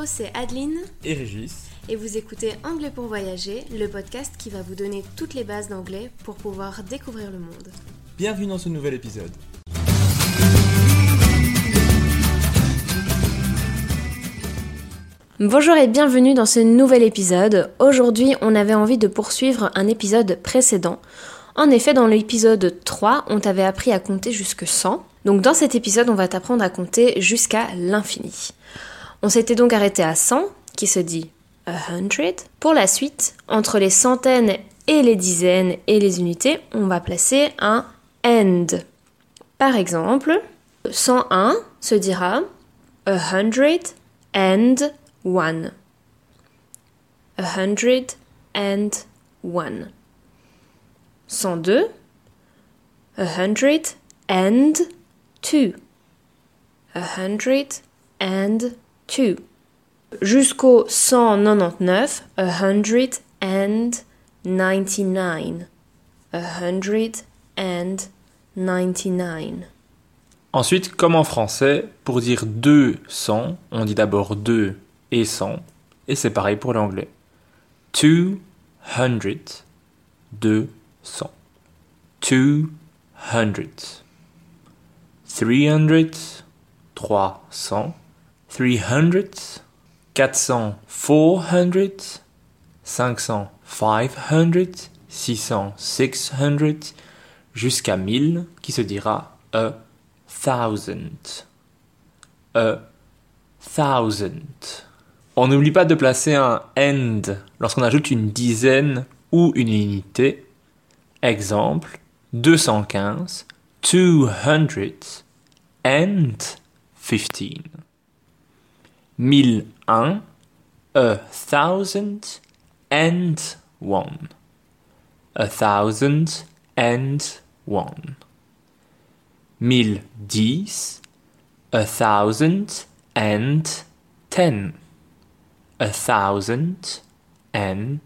Hello, c'est Adeline et Régis. et vous écoutez Anglais pour voyager, le podcast qui va vous donner toutes les bases d'anglais pour pouvoir découvrir le monde. Bienvenue dans ce nouvel épisode. Bonjour et bienvenue dans ce nouvel épisode. Aujourd'hui, on avait envie de poursuivre un épisode précédent. En effet, dans l'épisode 3, on t'avait appris à compter jusque 100. Donc dans cet épisode, on va t'apprendre à compter jusqu'à l'infini. On s'était donc arrêté à 100, qui se dit a hundred. Pour la suite, entre les centaines et les dizaines et les unités, on va placer un end. Par exemple, 101 se dira a hundred and one. A hundred and one. 102 a hundred and two. A hundred and two. Jusqu'au 199, a hundred and ninety-nine. A hundred and ninety-nine. Ensuite, comme en français, pour dire 200, on dit d'abord 2 et 100, et c'est pareil pour l'anglais. 200, 200. 200. 300, 300. 300, 400, 400, 500, 500, 600, 600, jusqu'à 1000 qui se dira a thousand. A thousand. On n'oublie pas de placer un end lorsqu'on ajoute une dizaine ou une unité. Exemple, 215, 200 and 15. 1001, a thousand and one. A thousand and one. 1010, a thousand and ten. A thousand and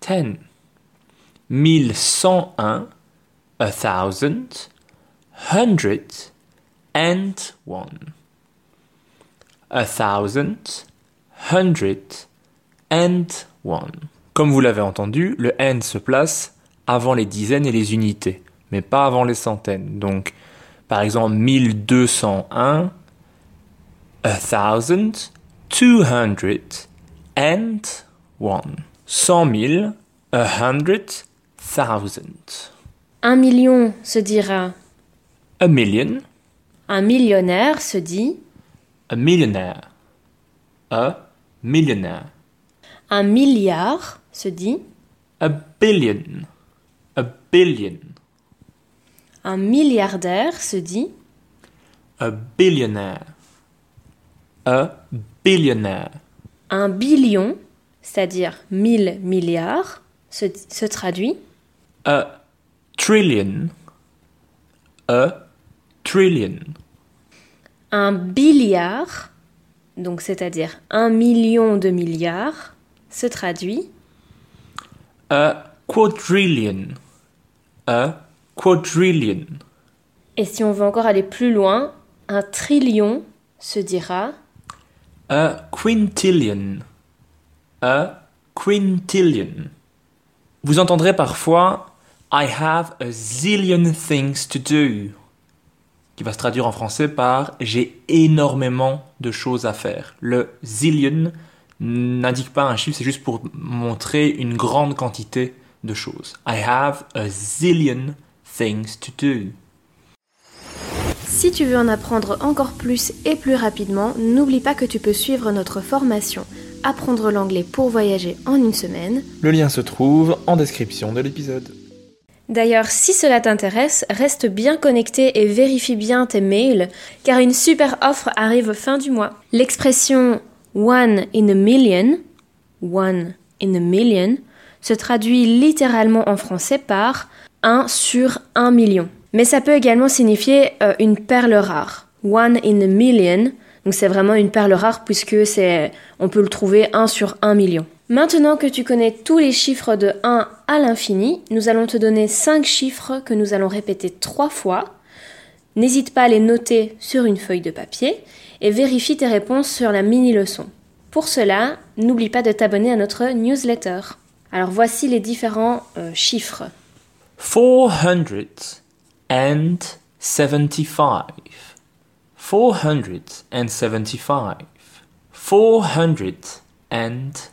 ten. 1101, a thousand, hundred and one. A thousand, hundred and one. Comme vous l'avez entendu, le and se place avant les dizaines et les unités, mais pas avant les centaines. Donc, par exemple, 1201, a thousand, two hundred and one. Cent mille, a hundred thousand. Un million se dira A million, un millionnaire se dit a millionaire. A millionaire. un milliard se dit? A billion. A billion. un milliardaire se dit? A billionaire. A billionaire. un billion, c'est-à-dire mille milliards, se, se traduit? A trillion. A trillion. Un billiard, donc c'est-à-dire un million de milliards, se traduit A quadrillion. A quadrillion. Et si on veut encore aller plus loin, un trillion se dira A quintillion. A quintillion. Vous entendrez parfois I have a zillion things to do, qui va se traduire en français par j'ai énormément de choses à faire. Le zillion n'indique pas un chiffre, c'est juste pour montrer une grande quantité de choses. I have a zillion things to do. Si tu veux en apprendre encore plus et plus rapidement, n'oublie pas que tu peux suivre notre formation Apprendre l'anglais pour voyager en une semaine. Le lien se trouve en description de l'épisode. D'ailleurs, si cela t'intéresse, reste bien connecté et vérifie bien tes mails, car une super offre arrive fin du mois. L'expression one in a million, one in a million, se traduit littéralement en français par un sur un million. Mais ça peut également signifier euh, une perle rare. One in a million, donc c'est vraiment une perle rare puisque c'est, on peut le trouver un sur un million. Maintenant que tu connais tous les chiffres de 1 à l'infini, nous allons te donner 5 chiffres que nous allons répéter 3 fois. N'hésite pas à les noter sur une feuille de papier et vérifie tes réponses sur la mini-leçon. Pour cela, n'oublie pas de t'abonner à notre newsletter. Alors voici les différents euh, chiffres. 475. 475. 475.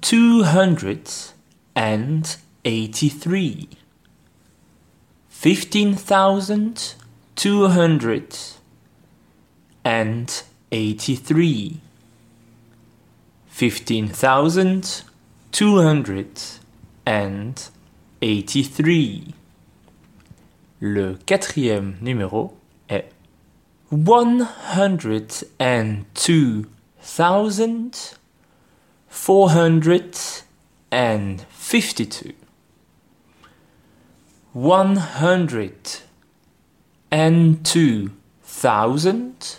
15,283. 15,283. 15,283. Le quatrième numéro est one hundred and two thousand four hundred and fifty two. One hundred and two thousand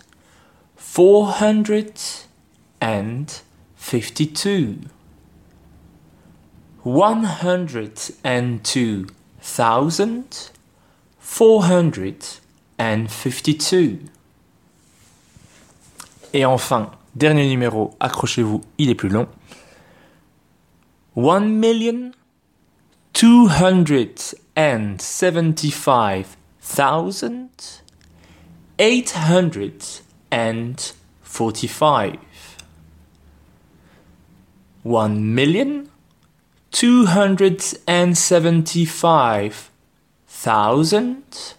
four hundred and fifty two. One hundred and two thousand four hundred and fifty two. Et enfin, dernier numéro, accrochez-vous, il est plus long. One million two hundred and seventy-five thousand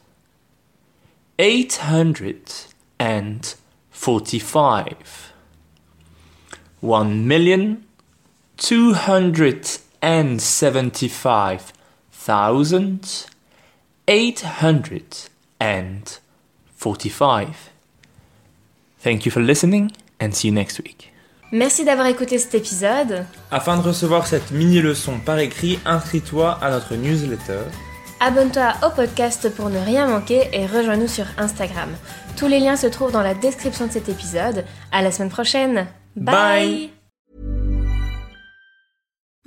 eight hundred and forty-five. One million two hundred and seventy-five thousand eight hundred and forty-five. One million two hundred and seventy-five thousand eight hundred and. Thank you for listening and see you next week. Merci d'avoir écouté cet épisode. Afin de recevoir cette mini-leçon par écrit, inscris-toi à notre newsletter. Abonne-toi au podcast pour ne rien manquer et rejoins-nous sur Instagram. Tous les liens se trouvent dans la description de cet épisode. À la semaine prochaine. Bye. Bye.